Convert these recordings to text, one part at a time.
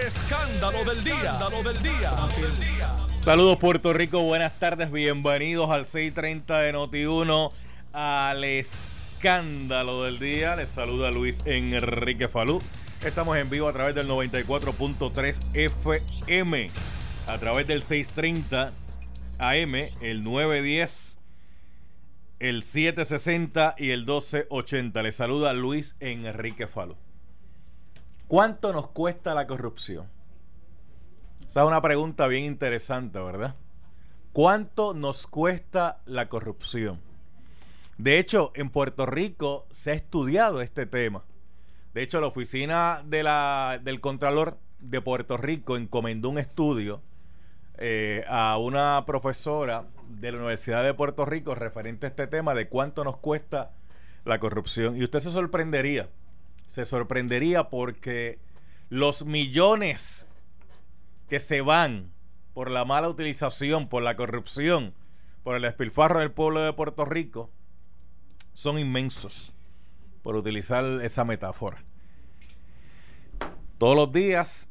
Escándalo del día. Escándalo del día. Saludos Puerto Rico, buenas tardes, bienvenidos al 630 de Noti1 al escándalo del día. Les saluda Luis Enrique Falú. Estamos en vivo a través del 94.3 FM, a través del 630 AM, el 910, el 760 y el 1280. Les saluda Luis Enrique Falú. ¿Cuánto nos cuesta la corrupción? Esa es una pregunta bien interesante, ¿verdad? ¿Cuánto nos cuesta la corrupción? De hecho, en Puerto Rico se ha estudiado este tema. De hecho, la oficina del Contralor de Puerto Rico encomendó un estudio eh, a una profesora de la Universidad de Puerto Rico referente a este tema de cuánto nos cuesta la corrupción. Y usted se sorprendería se sorprendería porque los millones que se van por la mala utilización, por la corrupción, por el despilfarro del pueblo de Puerto Rico, son inmensos, por utilizar esa metáfora. Todos los días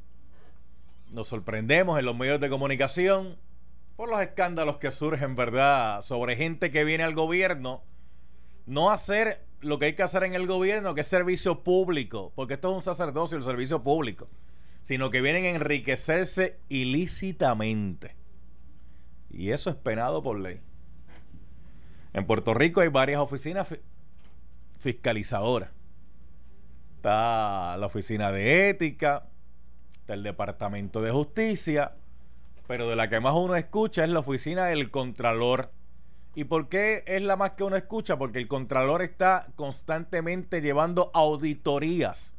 nos sorprendemos en los medios de comunicación por los escándalos que surgen, ¿verdad?, sobre gente que viene al gobierno no hacer lo que hay que hacer en el gobierno, que es servicio público, porque esto es un sacerdocio, el servicio público, sino que vienen a enriquecerse ilícitamente. Y eso es penado por ley. En Puerto Rico hay varias oficinas fiscalizadoras. Está la oficina de ética, está el departamento de justicia, pero de la que más uno escucha es la oficina del contralor ¿Y por qué es la más que uno escucha? Porque el Contralor está constantemente llevando auditorías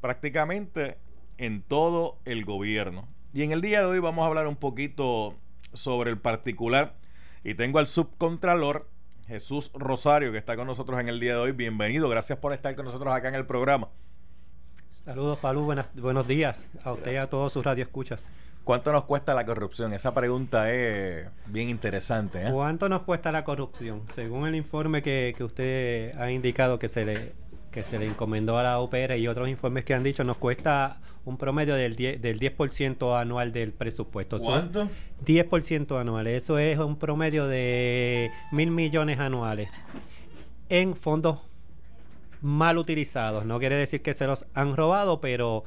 prácticamente en todo el gobierno. Y en el día de hoy vamos a hablar un poquito sobre el particular. Y tengo al subcontralor Jesús Rosario que está con nosotros en el día de hoy. Bienvenido, gracias por estar con nosotros acá en el programa. Saludos, Falú, buenos días a usted y a todos sus radioescuchas. ¿Cuánto nos cuesta la corrupción? Esa pregunta es bien interesante. ¿eh? ¿Cuánto nos cuesta la corrupción? Según el informe que, usted ha indicado que se le que se le encomendó a la UPR y otros informes que han dicho, nos cuesta un promedio del 10%, del 10 anual del presupuesto. ¿Cuánto? 10% anual. Eso es un promedio de mil millones anuales en fondos mal utilizados. No quiere decir que se los han robado, pero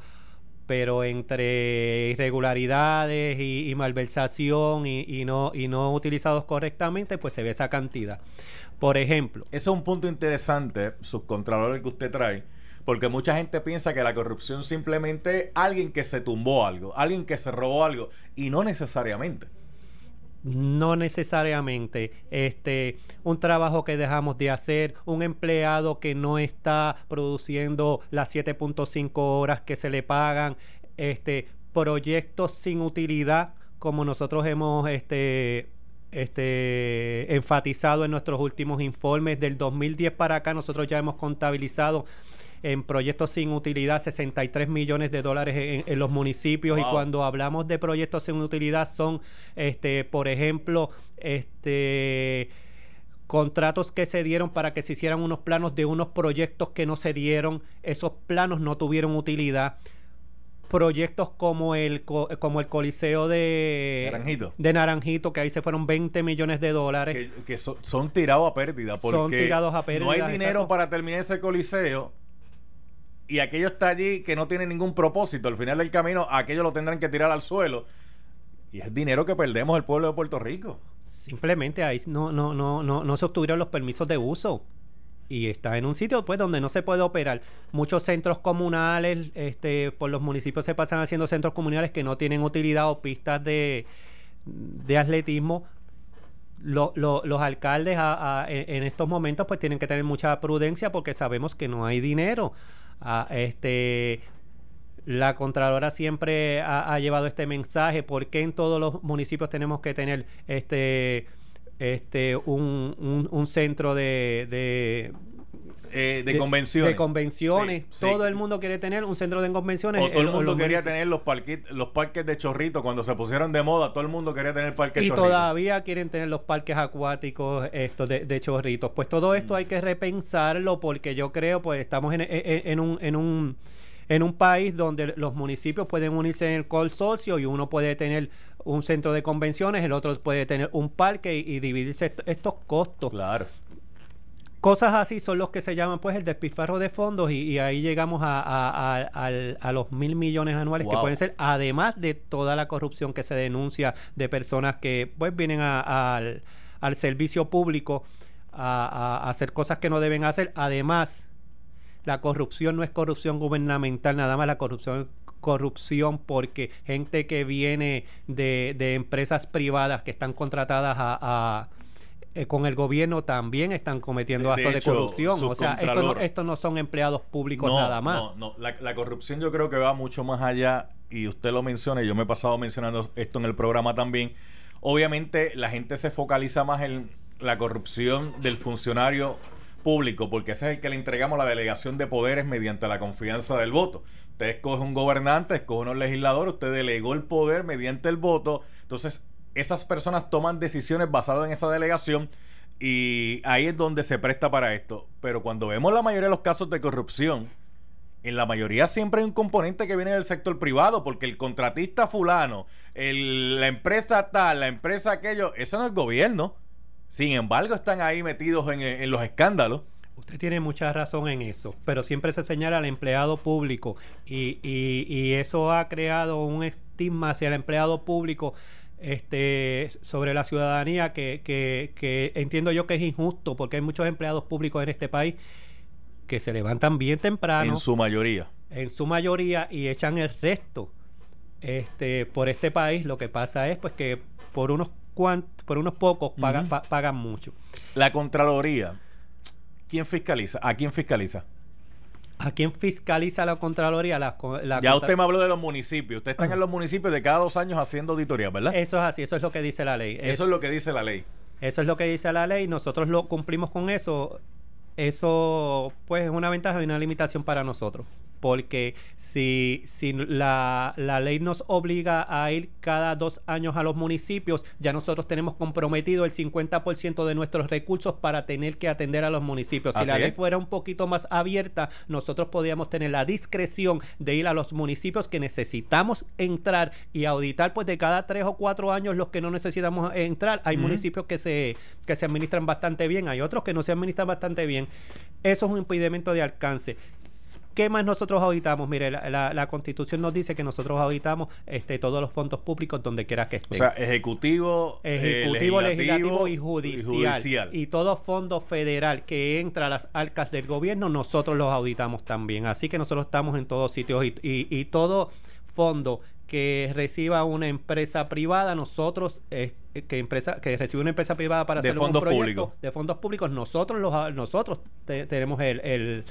pero entre irregularidades y, malversación y, no, y no utilizados correctamente, pues se ve esa cantidad. Por ejemplo. Ese es un punto interesante, subcontralor, que usted trae, porque mucha gente piensa que la corrupción simplemente es alguien que se tumbó algo, alguien que se robó algo, y no necesariamente. No necesariamente. Este, un trabajo que dejamos de hacer, un empleado que no está produciendo las 7.5 horas que se le pagan, este, proyectos sin utilidad, como nosotros hemos este, este, enfatizado en nuestros últimos informes. Del 2010 para acá, nosotros ya hemos contabilizado en proyectos sin utilidad 63 millones de dólares en, los municipios y cuando hablamos de proyectos sin utilidad son este por ejemplo este contratos que se dieron para que se hicieran unos planos de unos proyectos que no se dieron esos planos no tuvieron utilidad proyectos como el como el Coliseo de Naranjito. de Naranjito, que ahí se fueron 20 millones de dólares. Que, son, tirados a pérdida. Porque son tirados a pérdida. No hay dinero para terminar ese Coliseo y aquello está allí que no tiene ningún propósito. Al final del camino, aquello lo tendrán que tirar al suelo. Y es dinero que perdemos el pueblo de Puerto Rico. Simplemente ahí no, no, no, no, no se obtuvieron los permisos de uso. Y está en un sitio pues donde no se puede operar. Muchos centros comunales, este, por los municipios se pasan haciendo centros comunales que no tienen utilidad o pistas de, de atletismo. los alcaldes en estos momentos pues tienen que tener mucha prudencia porque sabemos que no hay dinero este la Contralora siempre ha, llevado este mensaje, ¿por qué en todos los municipios tenemos que tener este, este un, un, centro de eh, de, convenciones. De convenciones. todo el mundo quiere tener un centro de convenciones. O todo el, mundo quería tener los parques, los parques de chorrito. Cuando se pusieron de moda, todo el mundo quería tener parques Y todavía quieren tener los parques acuáticos estos de, de chorritos. Pues todo esto hay que repensarlo porque yo creo, pues estamos en, en, un... En un en un país donde los municipios pueden unirse en el consorcio y uno puede tener un centro de convenciones, el otro puede tener un parque y, y dividirse est- estos costos. Claro. Cosas así son los que se llaman pues el despilfarro de fondos y, y ahí llegamos a, a- a- al- a los mil millones anuales que pueden ser, además de toda la corrupción que se denuncia de personas que pues vienen a- al, al servicio público a, hacer cosas que no deben hacer. Además, la corrupción no es corrupción gubernamental, nada más la corrupción corrupción porque gente que viene de, de empresas privadas que están contratadas a, a- eh, con el gobierno también están cometiendo De- actos de, hecho, corrupción. O sea, esto no, contralor- esto no son empleados públicos nada más. No, no. La, la corrupción yo creo que va mucho más allá y usted lo menciona y yo me he pasado mencionando esto en el programa también. Obviamente la gente se focaliza más en la corrupción del funcionario público porque ese es el que le entregamos la delegación de poderes mediante la confianza del voto. Usted escoge un gobernante, escoge un legislador, usted delegó el poder mediante el voto. Entonces, esas personas toman decisiones basadas en esa delegación y ahí es donde se presta para esto. Pero cuando vemos la mayoría de los casos de corrupción, en la mayoría siempre hay un componente que viene del sector privado, porque el contratista fulano, la empresa tal, la empresa aquello, eso no es gobierno. Sin embargo, están ahí metidos en, en los escándalos. Usted tiene mucha razón en eso, pero siempre se señala al empleado público y, y- y eso ha creado un estigma hacia el empleado público este, sobre la ciudadanía que, que- que entiendo yo que es injusto porque hay muchos empleados públicos en este país que se levantan bien temprano, En su mayoría. en su mayoría, y echan el resto este, por este país. Lo que pasa es pues que por unos cuant- por unos pocos pagan, pa- pagan mucho. La Contraloría, ¿quién fiscaliza? ¿A quién fiscaliza? ¿A quién fiscaliza la Contraloría? La, ya contra- usted me habló de los municipios. Ustedes están en los municipios de cada dos años haciendo auditorías, ¿verdad? Eso es así, eso es lo que dice la ley. Eso es lo que dice la ley. Eso es lo que dice la ley, nosotros lo cumplimos con eso. Eso, pues, es una ventaja y una limitación para nosotros. Porque si, si la, la ley nos obliga a ir cada dos años a los municipios, ya nosotros tenemos comprometido el 50% de nuestros recursos para tener que atender a los municipios. Si Así la ley es. fuera un poquito más abierta, nosotros podríamos tener la discreción de ir a los municipios que necesitamos entrar y auditar, pues de cada tres o cuatro años los que no necesitamos entrar. Hay municipios que se, que se administran bastante bien, hay otros que no se administran bastante bien. Eso es un impedimento de alcance. ¿Qué más nosotros auditamos? Mire, la, la- la constitución nos dice que nosotros auditamos este, todos los fondos públicos donde quiera que O estén. sea, ejecutivo, eh, Ejecutivo, legislativo y y judicial. judicial. Y todo fondo federal que entra a las arcas del gobierno, nosotros los auditamos también. Así que nosotros estamos en todos sitios y, y- y todo fondo que reciba una empresa privada, nosotros, eh, que empresa que recibe una empresa privada para De hacer fondos un proyecto públicos. de fondos públicos, nosotros los nosotros te- tenemos el, el-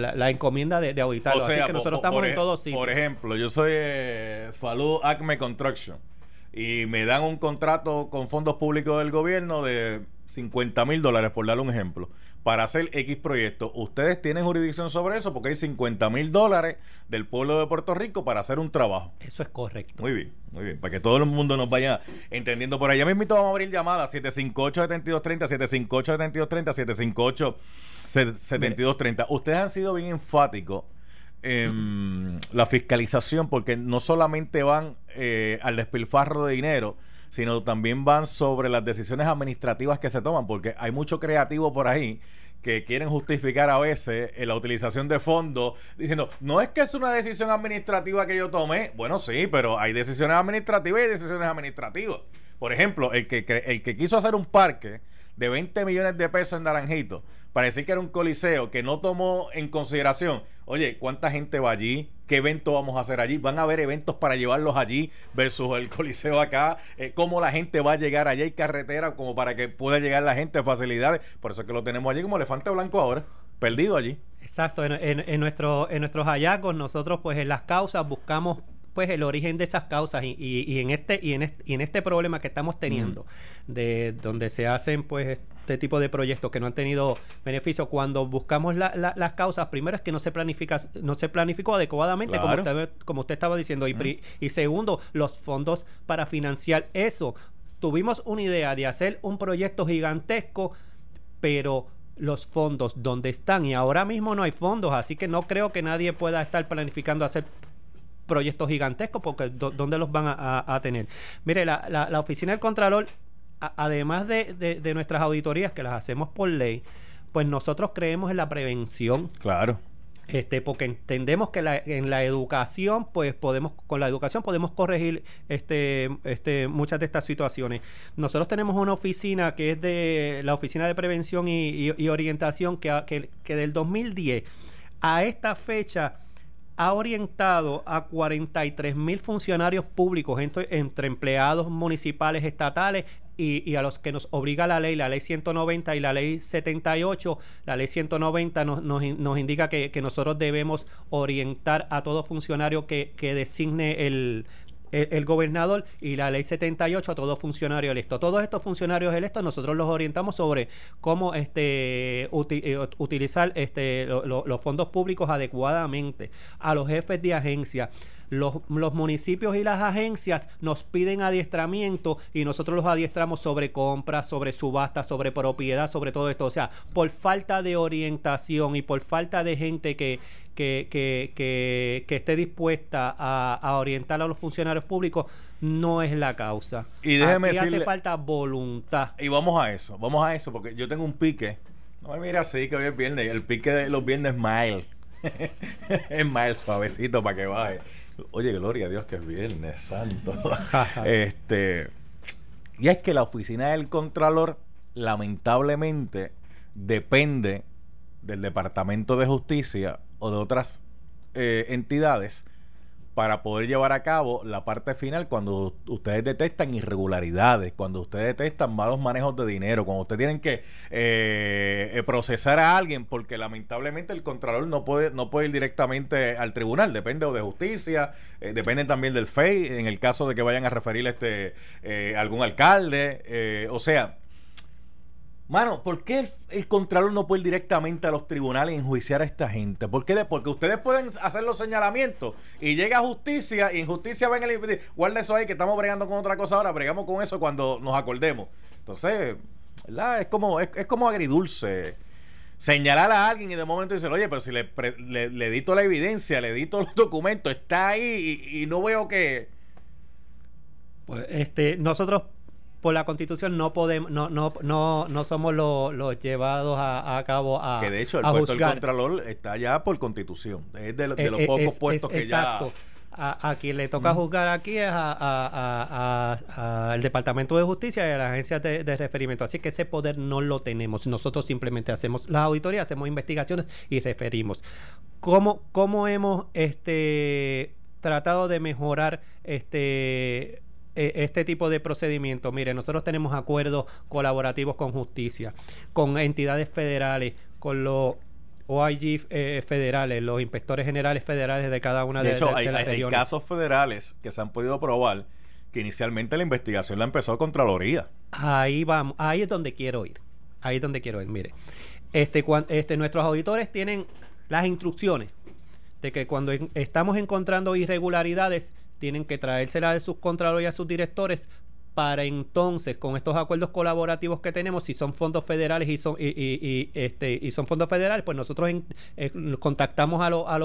la, la encomienda de, de auditarlo. Así que nosotros po- estamos por en ej- todos sitios. Por ejemplo, yo soy eh, Falú Acme Construction y me dan un contrato con fondos públicos del gobierno de 50 mil dólares, por darle un ejemplo, para hacer X proyecto. Ustedes tienen jurisdicción sobre eso porque hay 50 mil dólares del pueblo de Puerto Rico para hacer un trabajo. Eso es correcto. Muy bien, muy bien. Para que todo el mundo nos vaya entendiendo por allá. mismo vamos a abrir llamadas 758-7230, 758-7230, 758-7230. Ustedes han sido bien enfáticos en la fiscalización porque no solamente van eh, al despilfarro de dinero, sino también van sobre las decisiones administrativas que se toman, porque hay mucho creativo por ahí que quieren justificar a veces eh, la utilización de fondos diciendo, no es que es una decisión administrativa que yo tomé, bueno sí, pero hay decisiones administrativas y decisiones administrativas. Por ejemplo, el que, el que quiso hacer un parque de 20 millones de pesos en Naranjito para decir que era un coliseo que no tomó en consideración, oye, ¿cuánta gente va allí? ¿Qué evento vamos a hacer allí? ¿Van a haber eventos para llevarlos allí versus el coliseo acá? Eh, ¿Cómo la gente va a llegar allá? ¿Hay carretera como para que pueda llegar la gente? Facilidades. Por eso es que lo tenemos allí como elefante blanco ahora, perdido allí. Exacto, en, en- en nuestro, en nuestros hallazgos nosotros pues en las causas buscamos pues el origen de esas causas y, y- y en este y en este, y en este problema que estamos teniendo de donde se hacen pues este tipo de proyectos que no han tenido beneficio cuando buscamos la- la- las causas primero es que no se planifica no se planificó adecuadamente Claro. como usted como usted estaba diciendo y, pri- y segundo los fondos para financiar eso tuvimos una idea de hacer un proyecto gigantesco pero los fondos donde están y ahora mismo no hay fondos, así que no creo que nadie pueda estar planificando hacer proyectos gigantescos porque ¿dónde los van a, tener? Mire, la, la, Oficina del Contralor, además de, de nuestras auditorías que las hacemos por ley, pues nosotros creemos en la prevención. Claro este, porque entendemos que en la educación, pues podemos, con la educación podemos corregir este, este, muchas de estas situaciones. Nosotros tenemos una oficina que es de la Oficina de Prevención y, Orientación que, que, que del 2010 a esta fecha ha orientado a 43 mil funcionarios públicos, entre, entre, empleados municipales, estatales y, a los que nos obliga la ley, la ley 190 y la ley 78. La ley 190 nos, nos, indica que, que, nosotros debemos orientar a todo funcionario que, que designe el, el, gobernador y la ley 78 a todo funcionario electo. Todos estos funcionarios electos nosotros los orientamos sobre cómo este, eh, utilizar este, los fondos públicos adecuadamente a los jefes de agencia los, los, municipios y las agencias nos piden adiestramiento y nosotros los adiestramos sobre compras, sobre subastas, sobre propiedad, sobre todo esto. O sea, por falta de orientación y por falta de gente que, que, que, que, esté dispuesta a, orientar a los funcionarios públicos, no es la causa. Y déjeme Aquí hace falta voluntad. Y vamos a eso, vamos a eso, porque yo tengo un pique. No me mira así que hoy es viernes. El pique de los viernes es mild. es mild, suavecito para que baje. Oye, gloria a Dios que es Viernes Santo. este, y es que la oficina del Contralor, lamentablemente, depende del Departamento de Justicia o de otras eh, entidades para poder llevar a cabo la parte final cuando ustedes detectan irregularidades, cuando ustedes detectan malos manejos de dinero, cuando ustedes tienen que eh, eh, procesar a alguien, porque lamentablemente el contralor no puede, no puede ir directamente al tribunal, depende de justicia, eh, depende también del FEI, en el caso de que vayan a referir este algún alcalde, o sea, Mano, ¿por qué el, Contralor no puede ir directamente a los tribunales y enjuiciar a esta gente? ¿Por qué? Porque ustedes pueden hacer los señalamientos y llega justicia y en justicia ven el... Guarda eso ahí que estamos bregando con otra cosa ahora, bregamos con eso cuando nos acordemos. Entonces, ¿verdad? Es como, es, como agridulce señalar a alguien y de momento decir, oye, pero si le, le, le, edito la evidencia, le edito los documentos, está ahí y, y no veo que... Pues este, nosotros por la constitución no podemos no no no no somos los llevados a, cabo a que de hecho el puesto del contralor está ya por constitución es de, de los eh, eh, pocos puestos que exacto. ya a, quien le toca juzgar aquí es al Departamento de Justicia y a la agencia de, de, referimiento. Así que ese poder no lo tenemos. Nosotros simplemente hacemos las auditorías, hacemos investigaciones y referimos. ¿Cómo, cómo hemos este, tratado de mejorar este e, este tipo de procedimiento. Mire, nosotros tenemos acuerdos colaborativos con justicia, con entidades federales, con los OIG eh, federales, los inspectores generales federales de cada una de, de, hecho, hay, hay, casos federales que se han podido probar que inicialmente la investigación la empezó Contraloría. Ahí vamos, ahí es donde quiero ir. Ahí es donde quiero ir. Mire, este, este, nuestros auditores tienen las instrucciones de que cuando estamos encontrando irregularidades tienen que traérsela de sus contralores y a sus directores para entonces, con estos acuerdos colaborativos que tenemos, si son fondos federales y son, y, este, y son fondos federales, pues nosotros eh, contactamos a, a,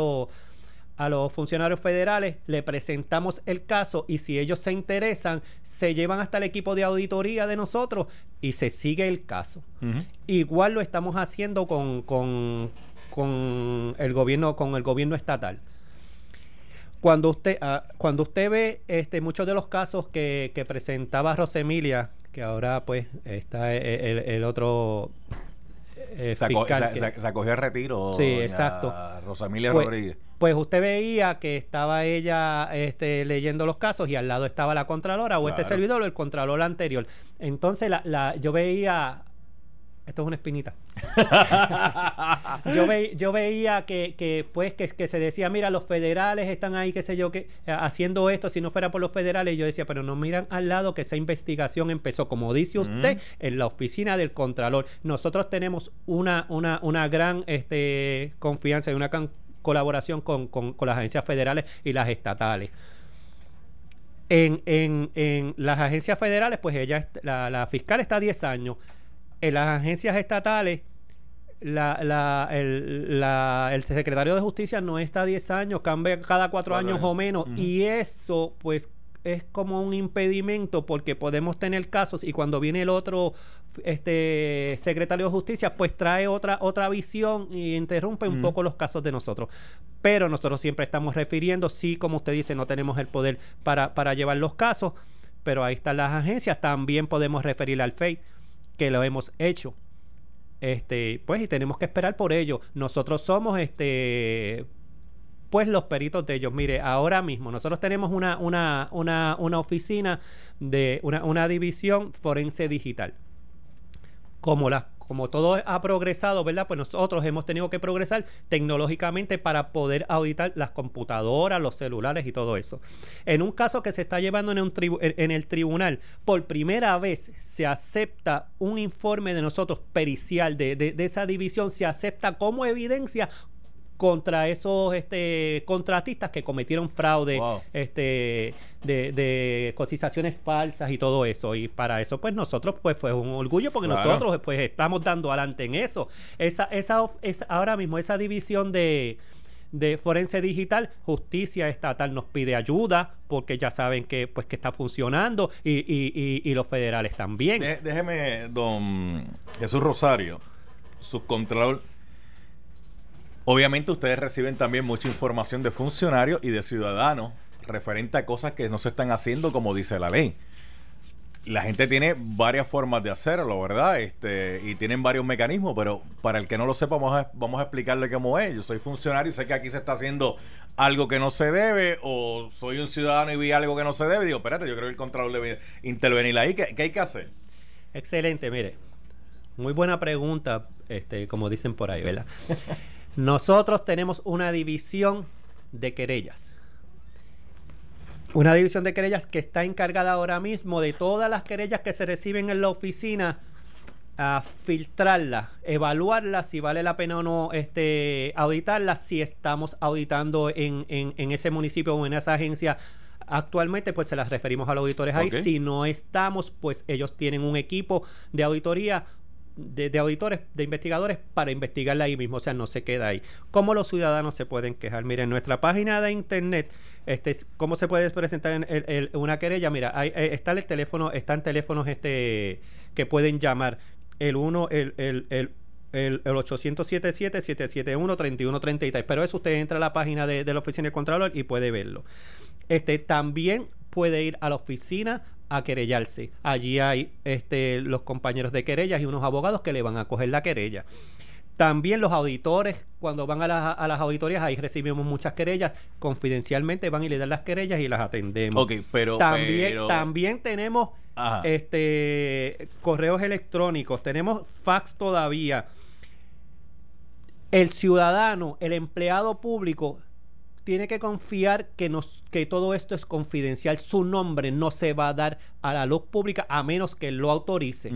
a los funcionarios federales, le presentamos el caso y si ellos se interesan, se llevan hasta el equipo de auditoría de nosotros y se sigue el caso. Igual lo estamos haciendo con, con, con, el gobierno, con el gobierno estatal cuando usted ah, cuando usted ve este muchos de los casos que, que presentaba Rosemilia que ahora pues está el, otro eh, se, acogió el retiro sí exacto. Rosemilia pues, Rodríguez. pues usted veía que estaba ella este, leyendo los casos y al lado estaba la contralora o este servidor o el contralor anterior. Entonces la, la yo veía esto es una espinita. yo, yo veía que, que pues que, que, se decía, mira, los federales están ahí, qué sé yo, que eh, haciendo esto, si no fuera por los federales, yo decía, pero no miran al lado que esa investigación empezó, como dice usted, en la oficina del Contralor. Nosotros tenemos una, una, una gran este, confianza y una colaboración con, con, las agencias federales y las estatales. En, en, en las agencias federales, pues ella, la, la fiscal está a 10 años en las agencias estatales la, la, el, la- el secretario de justicia no está 10 años, cambia cada cuatro años o menos. Y eso, pues, es como un impedimento porque podemos tener casos y cuando viene el otro este secretario de justicia pues trae otra otra visión y interrumpe un poco los casos de nosotros. Pero nosotros siempre estamos refiriendo sí como usted dice no tenemos el poder para, para llevar los casos pero ahí están las agencias también podemos referir al FEI que lo hemos hecho este pues y tenemos que esperar por ello nosotros somos este pues los peritos de ellos. Mire, ahora mismo nosotros tenemos una, una, una, una oficina de una, una división forense digital. Como, la, como todo ha progresado, ¿verdad? Pues nosotros hemos tenido que progresar tecnológicamente para poder auditar las computadoras, los celulares y todo eso. En un caso que se está llevando en, un tribu- en el tribunal, por primera vez se acepta un informe de nosotros pericial de, de- de esa división, se acepta como evidencia contra esos este, contratistas que cometieron fraude Wow. este, de, de cotizaciones falsas y todo eso. Y para eso, pues nosotros, pues fue un orgullo porque Claro. nosotros, pues estamos dando adelante en eso. Esa, esa, of- esa- ahora mismo, esa división de, de forense digital, justicia estatal nos pide ayuda porque ya saben que, pues, que está funcionando y, y- y- y los federales también. De- déjeme, don Jesús Rosario, subcontralor. Obviamente ustedes reciben también mucha información de funcionarios y de ciudadanos referente a cosas que no se están haciendo como dice la ley. La gente tiene varias formas de hacerlo, ¿verdad? Este, y tienen varios mecanismos, pero para el que no lo sepa, vamos a, vamos a explicarle cómo es. Yo soy funcionario y sé que aquí se está haciendo algo que no se debe, o soy un ciudadano y vi algo que no se debe. Digo, espérate, yo creo que el Contralor debe intervenir ahí. ¿Qué, qué hay que hacer? Excelente, mire. Muy buena pregunta, este, como dicen por ahí, ¿verdad? Nosotros tenemos una división de querellas. Una división de querellas que está encargada ahora mismo de todas las querellas que se reciben en la oficina a filtrarlas, evaluarlas, si vale la pena o no este, auditarlas, si estamos auditando en, en- en ese municipio o en esa agencia. Actualmente, pues se las referimos a los auditores ahí. Si no estamos, pues ellos tienen un equipo de auditoría, de, auditores, de investigadores para investigarla ahí mismo. O sea, no se queda ahí. ¿Cómo los ciudadanos se pueden quejar? Miren, nuestra página de internet, este, es- ¿cómo se puede presentar en el- una querella? Mira, hay, eh, está el teléfono, están teléfonos este que pueden llamar. El 1, el, el, el el, el 800-777-771-3133. Pero eso usted entra a la página de, de la oficina de Contralor y puede verlo. Este también puede ir a la oficina a querellarse. Allí hay este, los compañeros de querellas y unos abogados que le van a coger la querella. También los auditores, cuando van a, las- a las auditorías, ahí recibimos muchas querellas. Confidencialmente van y le dan las querellas y las atendemos. Ok, pero... También, pero- también tenemos Ajá. este correos electrónicos, tenemos fax todavía. El ciudadano, el empleado público, tiene que confiar que, nos, que todo esto es confidencial. Su nombre no se va a dar a la luz pública a menos que lo autorice.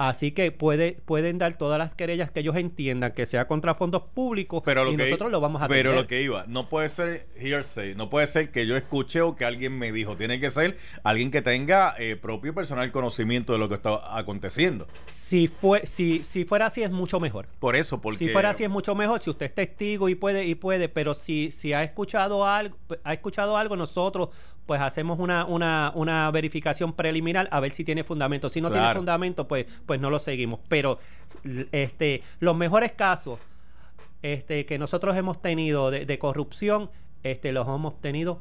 Así que puede, pueden dar todas las querellas que ellos entiendan que sea contra fondos públicos Pero lo y que, nosotros lo vamos a Pero atender. lo que iba, no puede ser hearsay, no puede ser que yo escuche o que alguien me dijo. Tiene que ser alguien que tenga eh, propio y personal conocimiento de lo que está aconteciendo. Si, fue, si, si fuera así es mucho mejor. Por eso, porque... Si fuera así es mucho mejor, si usted es testigo y puede, y puede, pero si, si ha escuchado algo, ha escuchado algo, nosotros pues hacemos una, una, una verificación preliminar a ver si tiene fundamento. Si no tiene fundamento, pues, pues no lo seguimos. Pero este, los mejores casos este, que nosotros hemos tenido de, de corrupción, este, los hemos tenido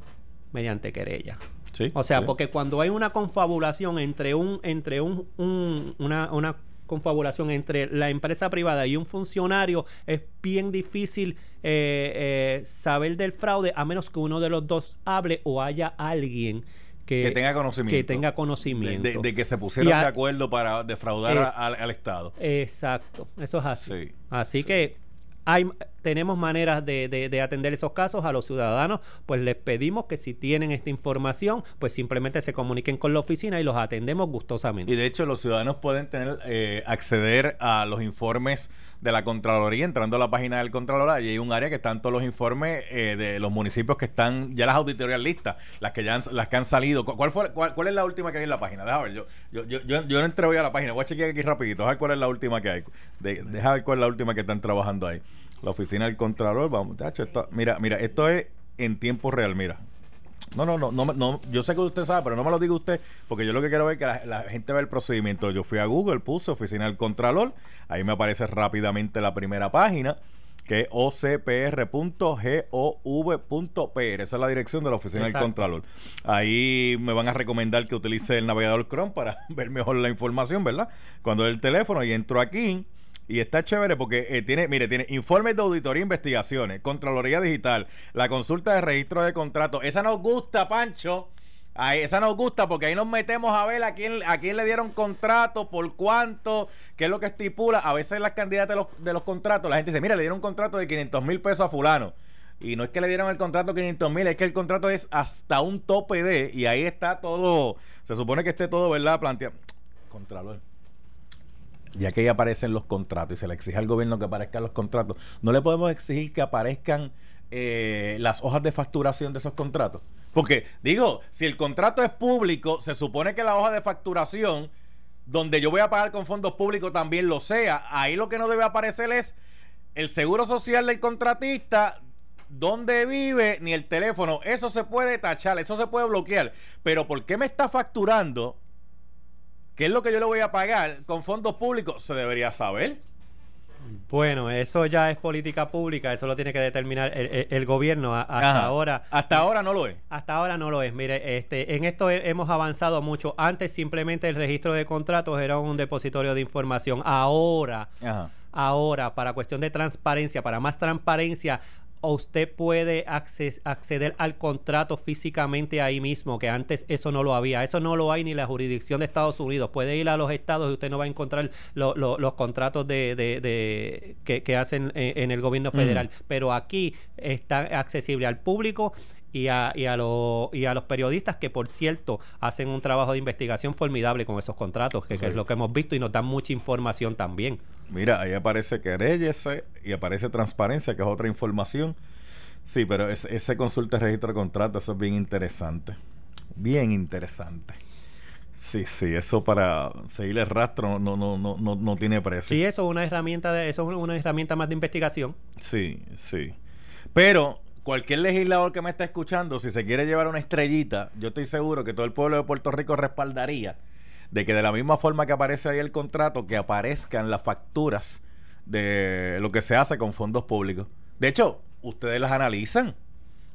mediante querella. Sí, O sea, sí. porque cuando hay una confabulación entre un, entre un, un- una, una confabulación entre la empresa privada y un funcionario, es bien difícil eh, eh, saber del fraude a menos que uno de los dos hable o haya alguien que, que tenga conocimiento. que tenga De, conocimiento. de- de que se pusieron a- de acuerdo para defraudar a- al, al Estado. Exacto, eso es así. Sí, Así sí. que hay, tenemos maneras de, de, atender esos casos a los ciudadanos, pues les pedimos que si tienen esta información, pues simplemente se comuniquen con la oficina y los atendemos gustosamente. Y de hecho los ciudadanos pueden tener eh, acceder a los informes de la Contraloría entrando a la página del Contralor. y hay un área que están todos los informes eh, de los municipios que están ya las auditorías listas, las que ya han, las que han salido. ¿Cuál, fue, cuál, es la última que hay en la página? Déjame ver, yo, yo, yo, yo, yo no entré hoy a la página, voy a chequear aquí rapidito, a ver cuál es la última que hay. De, deja ver cuál es la última que están trabajando ahí. La oficina del Contralor, vamos, esto, mira, mira, esto es en tiempo real, mira. No, no, no, no, no, yo sé que usted sabe, pero no me lo diga usted, porque yo lo que quiero es que la, gente vea el procedimiento. Yo fui a Google, puse oficina del Contralor, ahí me aparece rápidamente la primera página, que es ocpr.gov.pr. Esa es la dirección de la oficina del Contralor. Ahí me van a recomendar que utilice el navegador Chrome para ver mejor la información, ¿verdad? Cuando el teléfono y entro aquí y está chévere porque eh, tiene, mire, tiene informes de auditoría e investigaciones, Contraloría Digital, la consulta de registro de contratos. Esa nos gusta, Pancho. esa nos gusta porque ahí nos metemos a ver a quién, a quién le dieron contrato, por cuánto, qué es lo que estipula. A veces las candidatas de los, de los contratos, la gente dice, mira, le dieron un contrato de 500 mil pesos a fulano. Y no es que le dieron el contrato 500 mil, es que el contrato es hasta un tope de, y ahí está todo, se supone que esté todo, ¿verdad? Planteado. Contralor ya que ahí aparecen los contratos y se le exige al gobierno que aparezcan los contratos, ¿no le podemos exigir que aparezcan eh, las hojas de facturación de esos contratos? Porque, digo, si el contrato es público, se supone que la hoja de facturación, donde yo voy a pagar con fondos públicos, también lo sea. Ahí lo que no debe aparecer es el seguro social del contratista, dónde vive, ni el teléfono. Eso se puede tachar, eso se puede bloquear. Pero ¿por qué me está facturando? ¿Qué es lo que yo le voy a pagar con fondos públicos? Se debería saber. Bueno, eso ya es política pública, eso lo tiene que determinar el, gobierno. hasta ahora. Hasta ahora no lo es. Hasta ahora no lo es. Mire, este, en esto hemos avanzado mucho. Antes simplemente el registro de contratos era un depositorio de información. Ahora, ahora, para cuestión de transparencia, para más transparencia, o usted puede acceder al contrato físicamente ahí mismo, que antes eso no lo había. Eso no lo hay ni la jurisdicción de Estados Unidos. Puede ir a los estados y usted no va a encontrar los contratos de, que, hacen en, el gobierno federal. Pero aquí está accesible al público y a, y, a y a los periodistas que, por cierto, hacen un trabajo de investigación formidable con esos contratos, que, es lo que hemos visto y nos dan mucha información también. Mira, ahí aparece querellese y aparece transparencia, que es otra información. Sí, pero ese, consulta de registro de contratos, eso es bien interesante. Bien interesante. Sí, sí, eso para seguir el rastro no, no, no, no, no tiene precio. Sí, eso es una herramienta de, eso es una herramienta más de investigación. Sí, sí. Pero cualquier legislador que me esté escuchando, si se quiere llevar una estrellita, yo estoy seguro que todo el pueblo de Puerto Rico respaldaría de que de la misma forma que aparece ahí el contrato, que aparezcan las facturas de lo que se hace con fondos públicos. De hecho, ustedes las analizan.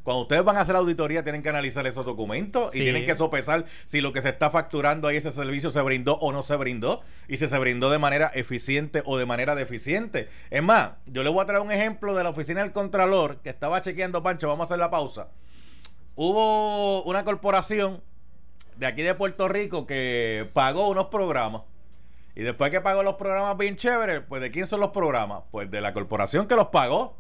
Cuando ustedes van a hacer auditoría, tienen que analizar esos documentos y tienen que sopesar si lo que se está facturando ahí, ese servicio, se brindó o no se brindó, y si se brindó de manera eficiente o de manera deficiente. Es más, yo le voy a traer un ejemplo de la oficina del Contralor que estaba chequeando, Pancho, vamos a hacer la pausa. Hubo una corporación de aquí de Puerto Rico que pagó unos programas. Y después que pagó los programas bien chéveres, pues ¿de quién son los programas? Pues de la corporación que los pagó.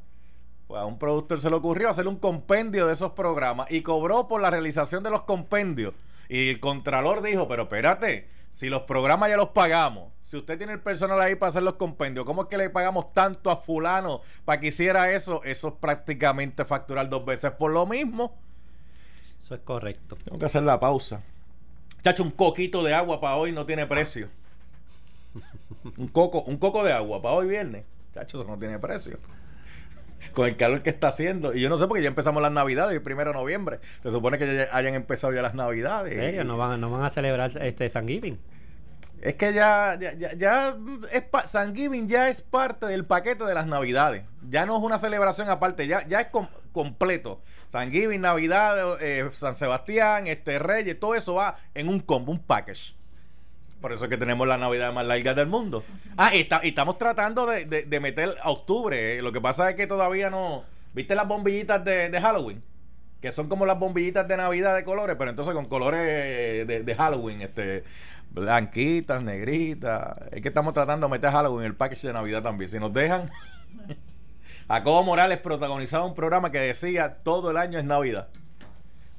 Pues a un productor se le ocurrió hacer un compendio de esos programas y cobró por la realización de los compendios. Y el contralor dijo, pero espérate, si los programas ya los pagamos, si usted tiene el personal ahí para hacer los compendios, ¿cómo es que le pagamos tanto a fulano para que hiciera eso? Eso es prácticamente facturar dos veces por lo mismo. Eso es correcto. Tengo que hacer la pausa. Chacho, un coquito de agua para hoy no tiene precio. Un coco, un coco de agua para hoy viernes. Chacho, eso no tiene precio con el calor que está haciendo. Y yo no sé porque ya empezamos las navidades, el primero de noviembre. Se supone que ya hayan empezado ya las navidades. ellos no van, no van a celebrar este Thanksgiving. Es que ya, ya, ya, ya es Thanksgiving ya es parte del paquete de las navidades. Ya no es una celebración aparte, ya, ya es completo. Thanksgiving, Navidad, eh, San Sebastián, este Reyes, todo eso va en un combo, un package. Por eso es que tenemos la Navidad más larga del mundo. Ah, y, estamos tratando de, meter a octubre. Eh. Lo que pasa es que todavía no. ¿Viste las bombillitas de, Halloween? Que son como las bombillitas de Navidad de colores, pero entonces con colores de, Halloween. Este, blanquitas, negritas. Es que estamos tratando de meter Halloween en el package de Navidad también. Si nos dejan. Jacobo Morales protagonizaba un programa que decía todo el año es Navidad.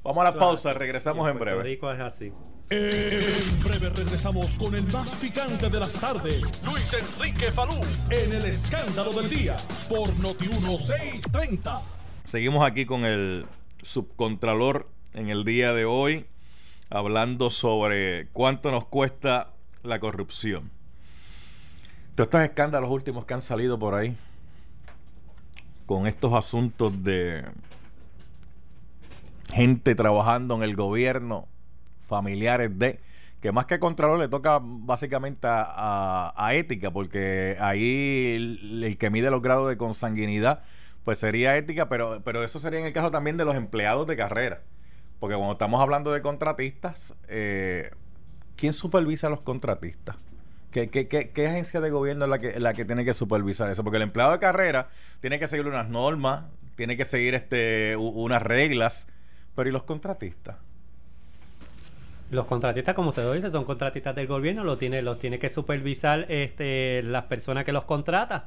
Vamos a la pausa, regresamos en breve. Rico es así. En breve regresamos con el más picante de las tardes. Luis Enrique Falú en el escándalo del día por Noti 1630. Seguimos aquí con el subcontralor en el día de hoy, hablando sobre cuánto nos cuesta la corrupción. Todos estos escándalos últimos que han salido por ahí, con estos asuntos de gente trabajando en el gobierno, familiares de, que más que contralor le toca básicamente a, a, ética, porque ahí el, que mide los grados de consanguinidad, pues sería ética, pero, pero eso sería en el caso también de los empleados de carrera. Porque cuando estamos hablando de contratistas, eh, ¿quién supervisa a los contratistas? ¿Qué, qué, qué, qué agencia de gobierno es la que, la que tiene que supervisar eso? Porque el empleado de carrera tiene que seguir unas normas, tiene que seguir este, unas reglas, pero ¿y los contratistas? Los contratistas, como usted dice, son contratistas del gobierno, lo tiene, los tiene que supervisar este, las personas que los contratan.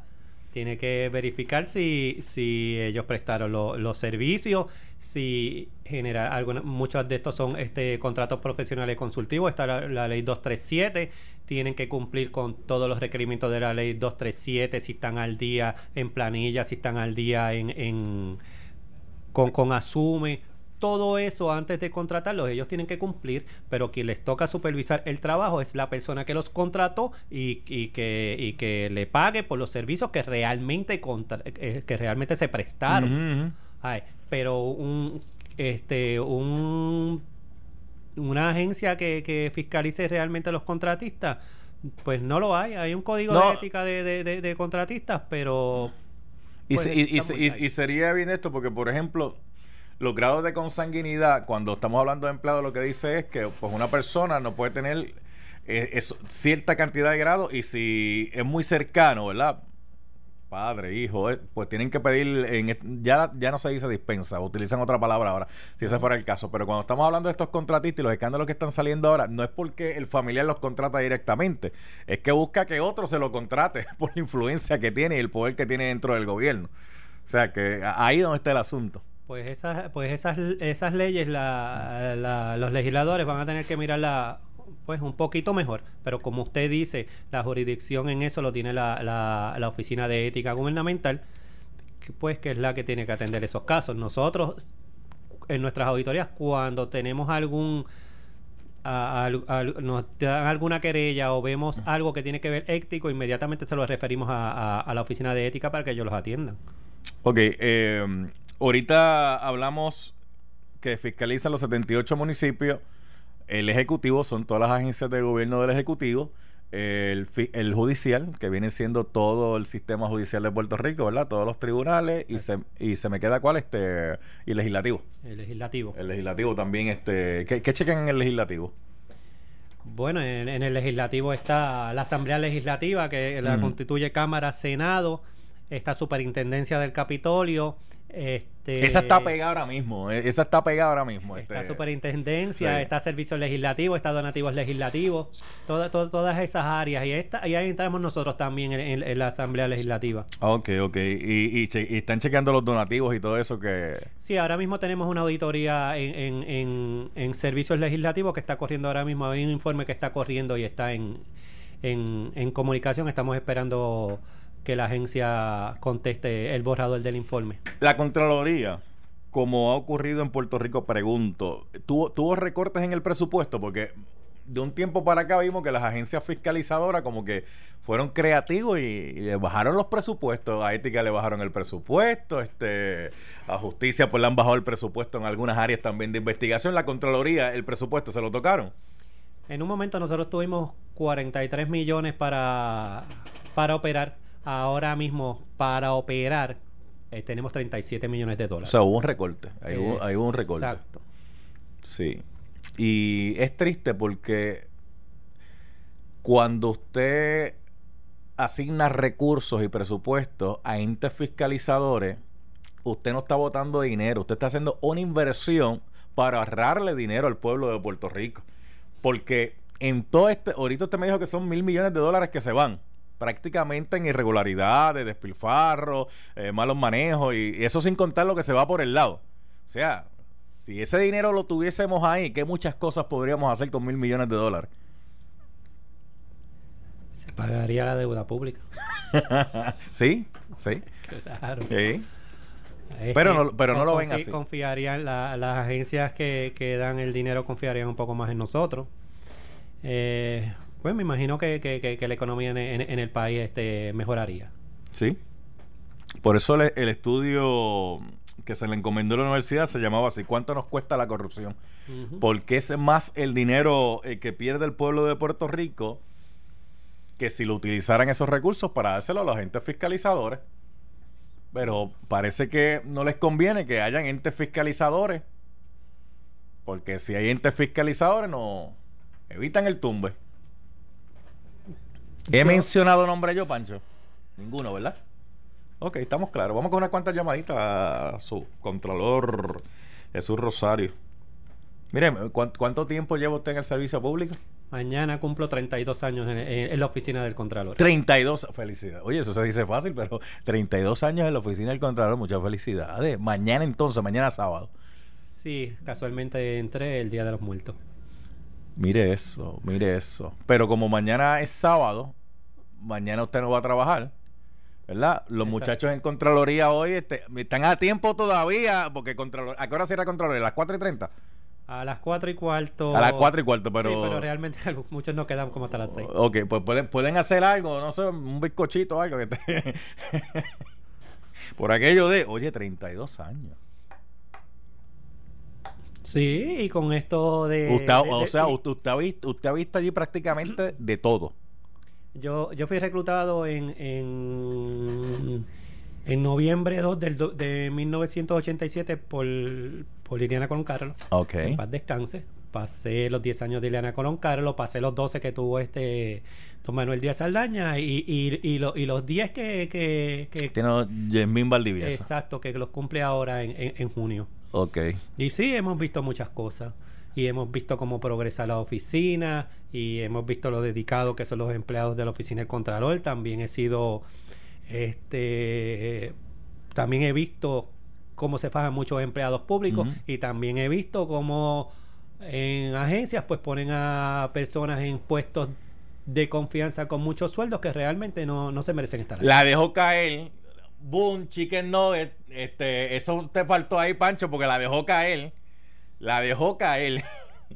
Tiene que verificar si, si ellos prestaron lo, los servicios, si genera alguna, muchos de estos son este contratos profesionales consultivos, está la, la, ley 237, tienen que cumplir con todos los requerimientos de la ley 237, si están al día en planilla, si están al día en, en con, con asume, todo eso antes de contratarlos, ellos tienen que cumplir, pero quien les toca supervisar el trabajo es la persona que los contrató y, y que, y que le pague por los servicios que realmente contra, eh, que realmente se prestaron. Uh -huh. Ay, pero un este un una agencia que, que fiscalice realmente a los contratistas, pues no lo hay. Hay un código No. de ética de, de, de- de contratistas, pero pues, y sería bien esto porque, por ejemplo, los grados de consanguinidad, cuando estamos hablando de empleado, lo que dice es que pues, una persona no puede tener eh, eso- cierta cantidad de grados y si es muy cercano, ¿verdad? Padre, hijo, eh, pues tienen que pedir, en, ya, ya no se dice dispensa, utilizan otra palabra ahora, si ese fuera el caso. Pero cuando estamos hablando de estos contratistas y los escándalos que están saliendo ahora, no es porque el familiar los contrata directamente, es que busca que otro se lo contrate por la influencia que tiene y el poder que tiene dentro del gobierno. O sea, que ahí es donde está el asunto. Pues esas, pues esas, esas leyes la, la- los legisladores van a tener que mirarla pues un poquito mejor. Pero como usted dice, la jurisdicción en eso lo tiene la, la, la Oficina de Ética Gubernamental, que, pues que es la que tiene que atender esos casos. Nosotros, en nuestras auditorías, cuando tenemos algún a- nos dan alguna querella o vemos algo que tiene que ver ético, inmediatamente se lo referimos a la oficina de ética para que ellos los atiendan. Ok, eh, ahorita hablamos que fiscalizan los 78 municipios. El Ejecutivo son todas las agencias de gobierno del Ejecutivo. El, el judicial, que viene siendo todo el sistema judicial de Puerto Rico, ¿verdad? Todos los tribunales. Y se, y se me queda cuál, este. Y el legislativo. El legislativo. El legislativo también, este. ¿Qué, qué chequen en el legislativo? Bueno, en, en el legislativo está la Asamblea Legislativa, que la Ujú. constituye Cámara, Senado, está Superintendencia del Capitolio, este, Esa está pegada ahora mismo. eh, Esa está pegada ahora mismo. Está este. Superintendencia, sí. está Servicios Legislativos, está Donativos Legislativos, toda- toda- todas esas áreas. Y, esta, y ahí entramos nosotros también en, en- en la Asamblea Legislativa. Ok, ok. Y, y che- y están chequeando los donativos y todo eso que... Sí, ahora mismo tenemos una auditoría en, en, en, en servicios legislativos que está corriendo ahora mismo. Hay un informe que está corriendo y está en, en, en comunicación. Estamos esperando que la agencia conteste el borrador del informe. La Contraloría, como ha ocurrido en Puerto Rico, pregunto, ¿tuvo, ¿tuvo recortes en el presupuesto? Porque de un tiempo para acá vimos que las agencias fiscalizadoras como que fueron creativos y, y le bajaron los presupuestos. A Ética le bajaron el presupuesto, este, a Justicia pues le han bajado el presupuesto en algunas áreas también de investigación. La Contraloría, el presupuesto se lo tocaron. En un momento nosotros tuvimos 43 millones para, para operar. Ahora mismo, para operar, eh, tenemos 37 millones de O dólares. sea, hubo un recorte. Ahí hubo, ahí hubo un recorte. Exacto. Sí. Y es triste porque cuando usted asigna recursos y presupuestos a entes fiscalizadores, usted no está botando dinero, usted está haciendo una inversión para ahorrarle dinero al pueblo de Puerto Rico. Porque en todo este, ahorita usted me dijo que son mil millones de dólares que se van. Prácticamente en irregularidades, despilfarro, eh, malos manejos y, eso sin contar lo que se va por el lado. O sea, si ese dinero lo tuviésemos ahí, ¿qué muchas cosas podríamos hacer con mil millones de dólares? Se pagaría la deuda pública. sí, sí. Claro. Sí. Pero no, pero no lo ven así. Confiarían, las agencias que, que, dan el dinero confiarían un poco más en nosotros. Eh, pues me imagino que, que, la economía en, en, el país este, mejoraría. Sí. Por eso el, el, estudio que se le encomendó a la universidad se llamaba así, ¿cuánto nos cuesta la corrupción? Porque es más el dinero eh, que pierde el pueblo de Puerto Rico que si lo utilizaran esos recursos para dárselo a los agentes fiscalizadores. Pero parece que no les conviene que hayan entes fiscalizadores. Porque si hay entes fiscalizadores, no evitan el tumbe. ¿He mencionado nombre yo, Pancho? Ninguno, ¿verdad? Ok, estamos claros. Vamos con unas cuantas llamaditas a su controlador Jesús Rosario. Mire, ¿cuánto tiempo lleva usted en el servicio público? Mañana cumplo 32 años en, la oficina del Contralor. 32, felicidades. Oye, eso se dice fácil, pero 32 años en la oficina del Contralor, muchas felicidades. Mañana entonces, mañana sábado. Sí, casualmente entré el Día de los Muertos. Mire eso, mire eso. Pero como mañana es sábado, mañana usted no va a trabajar. ¿Verdad? Los muchachos en Contraloría hoy este, están a tiempo todavía, porque Contralor, ¿a qué hora cierra Contraloría? ¿A las 4 y 30? A las 4 y cuarto. A las 4 y cuarto, pero. Sí, pero realmente muchos no quedan como hasta las 6. Ok, pues pueden, pueden hacer algo, no sé, un bizcochito o algo que te... Por aquello de, oye, 32 años. Sí, y con esto de. Usted, o sea, usted, usted, ha visto, usted ha visto allí prácticamente de todo. Yo, yo fui reclutado en, en en noviembre 2 del de 1987 por, por Liliana Colón Carlos. Ok. En paz descanse. Pasé los 10 años de Liliana Colón Carlos, pasé los 12 que tuvo este don Manuel Díaz Saldaña y, y, y, y los 10 que... que, que Tiene Yasmín Valdivieso. Exacto, que los cumple ahora en, en, junio. Ok. Y sí, hemos visto muchas cosas y hemos visto cómo progresa la oficina y hemos visto lo dedicado que son los empleados de la oficina del Contralor. También he sido este, también he visto cómo se fajan muchos empleados públicos y también he visto cómo en agencias pues ponen a personas en puestos de confianza con muchos sueldos que realmente no, no se merecen estar ahí. La dejó caer. Boom, chicken nugget. Este, eso te faltó ahí, Pancho, porque la dejó caer. La dejó caer.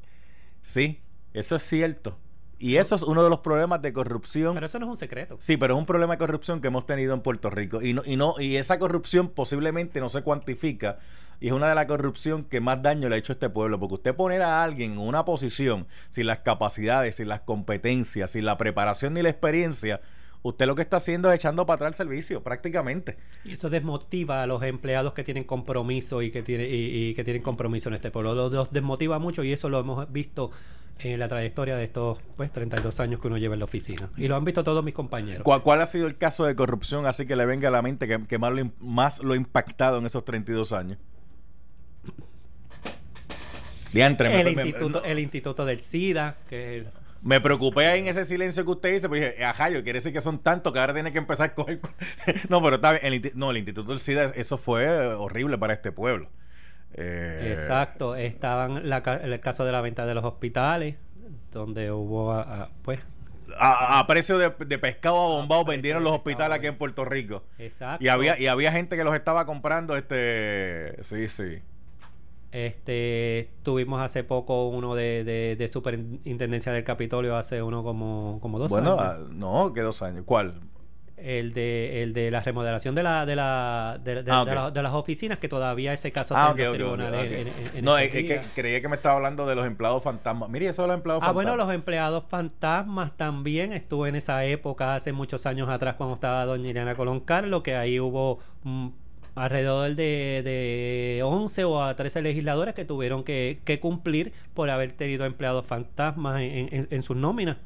sí, eso es cierto. Y eso es uno de los problemas de corrupción. Pero eso no es un secreto. Sí, pero es un problema de corrupción que hemos tenido en Puerto Rico. Y no, y no, y esa corrupción posiblemente no se cuantifica. Y es una de las corrupción que más daño le ha hecho a este pueblo. Porque usted poner a alguien en una posición sin las capacidades, sin las competencias, sin la preparación ni la experiencia, usted lo que está haciendo es echando para atrás el servicio, prácticamente. Y eso desmotiva a los empleados que tienen compromiso y que, tiene, y, que tienen compromiso en este pueblo. los desmotiva mucho y eso lo hemos visto en la trayectoria de estos pues 32 años que uno lleva en la oficina. Y lo han visto todos mis compañeros. ¿Cuál, ha sido el caso de corrupción así que le venga a la mente que, más, lo, más lo ha impactado en esos 32 años? el, instituto, el Instituto del SIDA, que me preocupé ahí en ese silencio que usted dice, pues dije, ajá, yo quiere decir que son tantos que ahora tiene que empezar a coger. no, pero está bien. El, no, el Instituto del SIDA, eso fue horrible para este pueblo. Eh, Exacto, estaban la, el caso de la venta de los hospitales, donde hubo, pues... A, precio de, pescado abombado vendieron los hospitales aquí en Puerto Rico. Exacto. Y había, y había gente que los estaba comprando, este... Sí, sí. Este, tuvimos hace poco uno de, de, superintendencia del Capitolio, hace uno como, como dos años. Bueno, ah, no, que dos años. ¿Cuál? el de, el de la remodelación de la de la de, ah, de, las oficinas que todavía ese caso ah, está en los tribunales no es, que creía que me estaba hablando de los empleados fantasmas mire eso de los empleados ah bueno los empleados fantasmas también estuve en esa época hace muchos años atrás cuando estaba doña Ileana Colón Carlos que ahí hubo alrededor de, de 11 o a 13 legisladores que tuvieron que, que cumplir por haber tenido empleados fantasmas en, en, en sus nóminas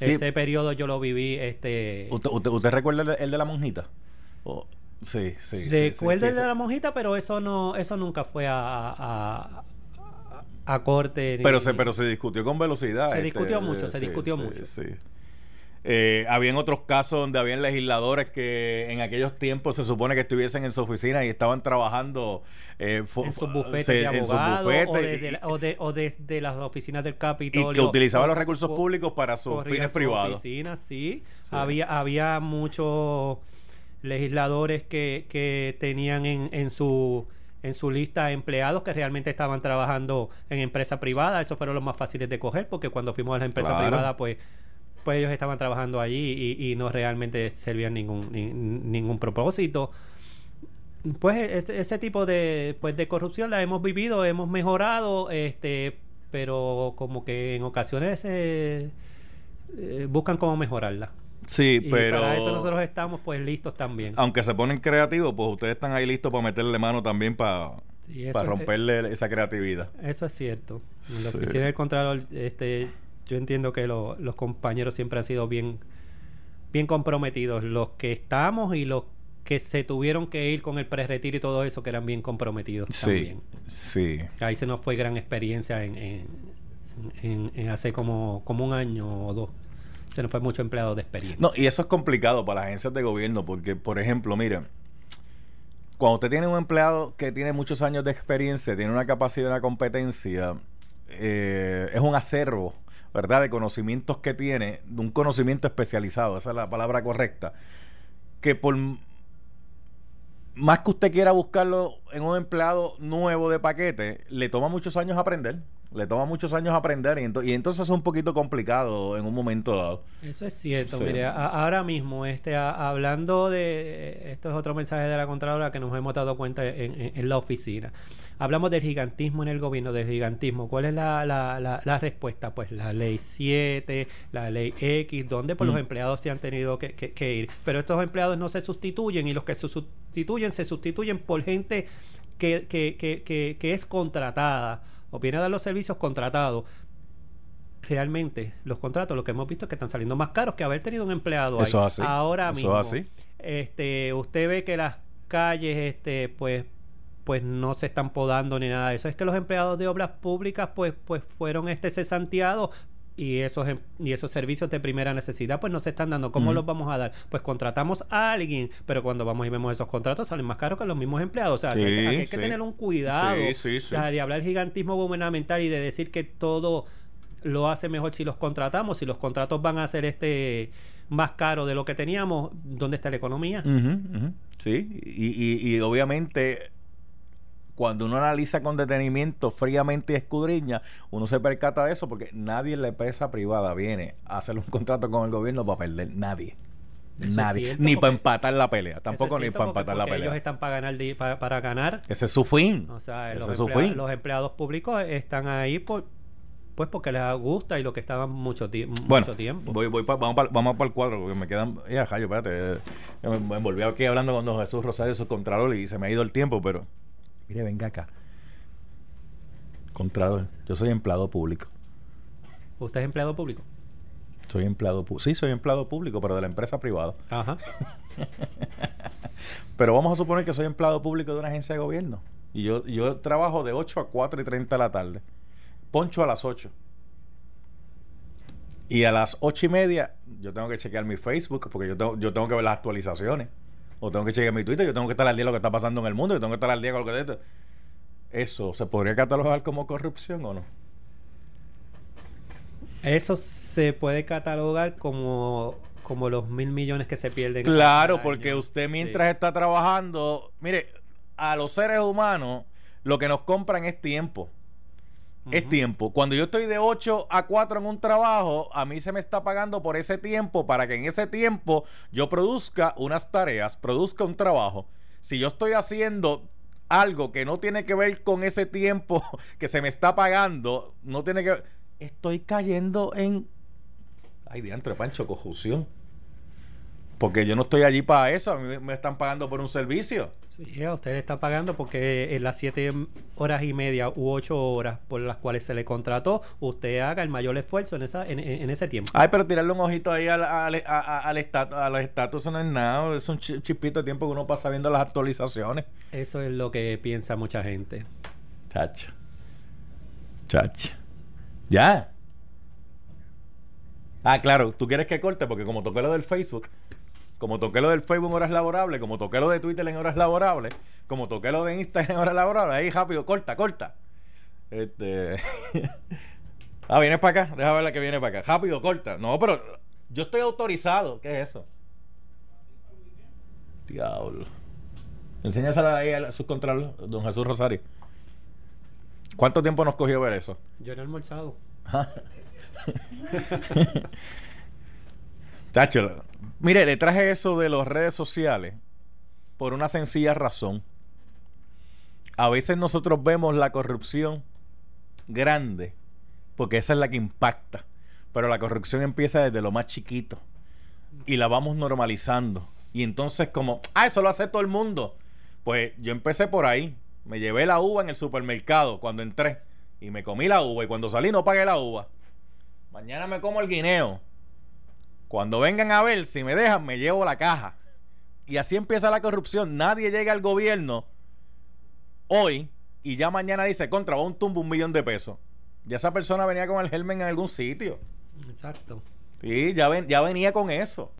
ese periodo yo lo viví. este ¿Usted, recuerda el de, la monjita? sí, sí. Recuerdo el de la monjita, pero eso no eso nunca fue a, a, corte. pero, se, pero se discutió con velocidad. Se discutió este, mucho, se discutió mucho. Sí. Eh, habían otros casos donde habían legisladores que en aquellos tiempos se supone que estuviesen en su oficina y estaban trabajando eh, en sus bufetes de abogados o, desde, las oficinas del Capitolio. Y que utilizaban los recursos públicos para sus fines privados. Oficinas, sí. Había, había muchos legisladores que, que tenían en, en su en su lista empleados que realmente estaban trabajando en empresa privada. Esos fueron los más fáciles de coger porque cuando fuimos a la empresa privada, pues, pues ellos estaban trabajando allí y, no realmente servían ningún, ningún propósito. Pues ese, ese, tipo de, pues, de corrupción la hemos vivido, hemos mejorado, este, pero como que en ocasiones eh, eh, buscan cómo mejorarla. Sí, pero. Para eso nosotros estamos pues listos también. Aunque se ponen creativos, pues ustedes están ahí listos para meterle mano también para, para romperle esa creatividad. Eso es cierto. Lo que hicieron el Contralor, este, yo entiendo que los compañeros siempre han sido bien, bien comprometidos. Los que estamos y los que se tuvieron que ir con el pre-retiro y todo eso, que eran bien comprometidos sí, también. Sí. Ahí se nos fue gran experiencia en, en, en hace como, como un año o dos se nos fue mucho empleado de experiencia. No, y eso es complicado para las agencias de gobierno porque, por ejemplo, miren, cuando usted tiene un empleado que tiene muchos años de experiencia, tiene una capacidad y una competencia, eh, es un acervo, ¿verdad?, de conocimientos que tiene, de un conocimiento especializado, esa es la palabra correcta, que por más que usted quiera buscarlo en un empleado nuevo de paquete, le toma muchos años aprender. Le toma muchos años aprender y, y, entonces es un poquito complicado en un momento dado. Eso es cierto. Mire, ahora mismo, este, hablando de. Esto es otro mensaje de la Contralora que nos hemos dado cuenta en, la oficina. Hablamos del gigantismo en el gobierno, del gigantismo. ¿Cuál es la, la, la, respuesta? Pues la ley 7, la ley X, donde pues, los mm. empleados se han tenido que, que ir. Pero estos empleados no se sustituyen y los que se sustituyen se sustituyen por gente que, que, que, que es contratada o viene a dar los servicios contratados. Realmente, los contratos, lo que hemos visto es que están saliendo más caros que haber tenido un empleado ahí. así. Ahora mismo, este, usted ve que las calles, este, pues, pues no se están podando ni nada de eso. Es que los empleados de obras públicas, pues, pues fueron este cesanteados y esos em, y esos servicios de primera necesidad pues no se están dando. ¿Cómo los vamos a dar? Pues contratamos a alguien, pero cuando vamos y vemos esos contratos salen más caros que los mismos empleados. O sea, hay, que tener un cuidado de hablar gigantismo gubernamental y de decir que todo lo hace mejor si los contratamos, si los contratos van a ser este más caro de lo que teníamos, ¿dónde está la economía? Sí, y, y obviamente cuando uno analiza con detenimiento, fríamente y escudriña, uno se percata de eso porque nadie en la empresa privada viene a hacer un contrato con el gobierno para perder. Nadie. nadie. Ni para empatar la pelea. Tampoco ni para empatar la pelea. Ellos están para ganar. Para, ganar. Ese es su fin. O sea, los, es su fin. los empleados públicos están ahí por, pues porque les gusta y lo que estaban mucho, bueno, mucho tiempo. Voy, voy vamos, para, vamos para el cuadro, porque me quedan. Ya, Jayo, espérate. Me, me, volví aquí hablando con don Jesús Rosario, su contralor, y se me ha ido el tiempo, pero Mire, venga acá. Contrador, yo soy empleado público. ¿Usted es empleado público? Soy empleado público. Sí, soy empleado público, pero de la empresa privada. Ajá. pero vamos a suponer que soy empleado público de una agencia de gobierno. Y yo, yo trabajo de 8 a 4 y 30 de la tarde. Poncho a las 8. Y a las 8 y media yo tengo que chequear mi Facebook porque yo tengo, yo tengo que ver las actualizaciones o tengo que chequear mi Twitter, yo tengo que estar al día de lo que está pasando en el mundo, yo tengo que estar al día con lo que esto. ¿Eso se podría catalogar como corrupción o no? Eso se puede catalogar como, como los mil millones que se pierden. Claro, porque usted mientras está trabajando, mire, a los seres humanos lo que nos compran es tiempo es tiempo. Cuando yo estoy de 8 a 4 en un trabajo, a mí se me está pagando por ese tiempo para que en ese tiempo yo produzca unas tareas, produzca un trabajo. Si yo estoy haciendo algo que no tiene que ver con ese tiempo que se me está pagando, no tiene que estoy cayendo en ay diantre pancho confusión. Porque yo no estoy allí para eso, a mí me están pagando por un servicio. Sí, a usted le está pagando porque en las siete horas y media u ocho horas por las cuales se le contrató, usted haga el mayor esfuerzo en esa en, ese tiempo. Ay, pero tirarle un ojito ahí al, al, al, a los estatus no es nada, es un chipito de tiempo que uno pasa viendo las actualizaciones. Eso es lo que piensa mucha gente. Chacha. Chacha. Ya. Ah, claro, tú quieres que corte porque como toqué lo del Facebook, como toqué lo del Facebook en horas laborables, como toqué lo de Twitter en horas laborables, como toqué lo de Instagram en horas laborables, ahí rápido, corta, corta. Este. ah, vienes para acá, deja ver la que viene para acá. Rápido, corta. No, pero yo estoy autorizado. ¿Qué es eso? Diablo. Enséñasela ahí a subcontrol, don Jesús Rosario. ¿Cuánto tiempo nos cogió ver eso? Yo no he almorzado. Tacho, mire, le traje eso de las redes sociales por una sencilla razón. A veces nosotros vemos la corrupción grande, porque esa es la que impacta. Pero la corrupción empieza desde lo más chiquito y la vamos normalizando. Y entonces como, ah, eso lo hace todo el mundo. Pues yo empecé por ahí. Me llevé la uva en el supermercado cuando entré. Y me comí la uva. Y cuando salí no pagué la uva. Mañana me como el guineo. Cuando vengan a ver, si me dejan, me llevo la caja. Y así empieza la corrupción. Nadie llega al gobierno hoy y ya mañana dice, contra, va un tumbo un millón de pesos. Ya esa persona venía con el germen en algún sitio. Exacto. Sí, ya, ven, ya venía con eso.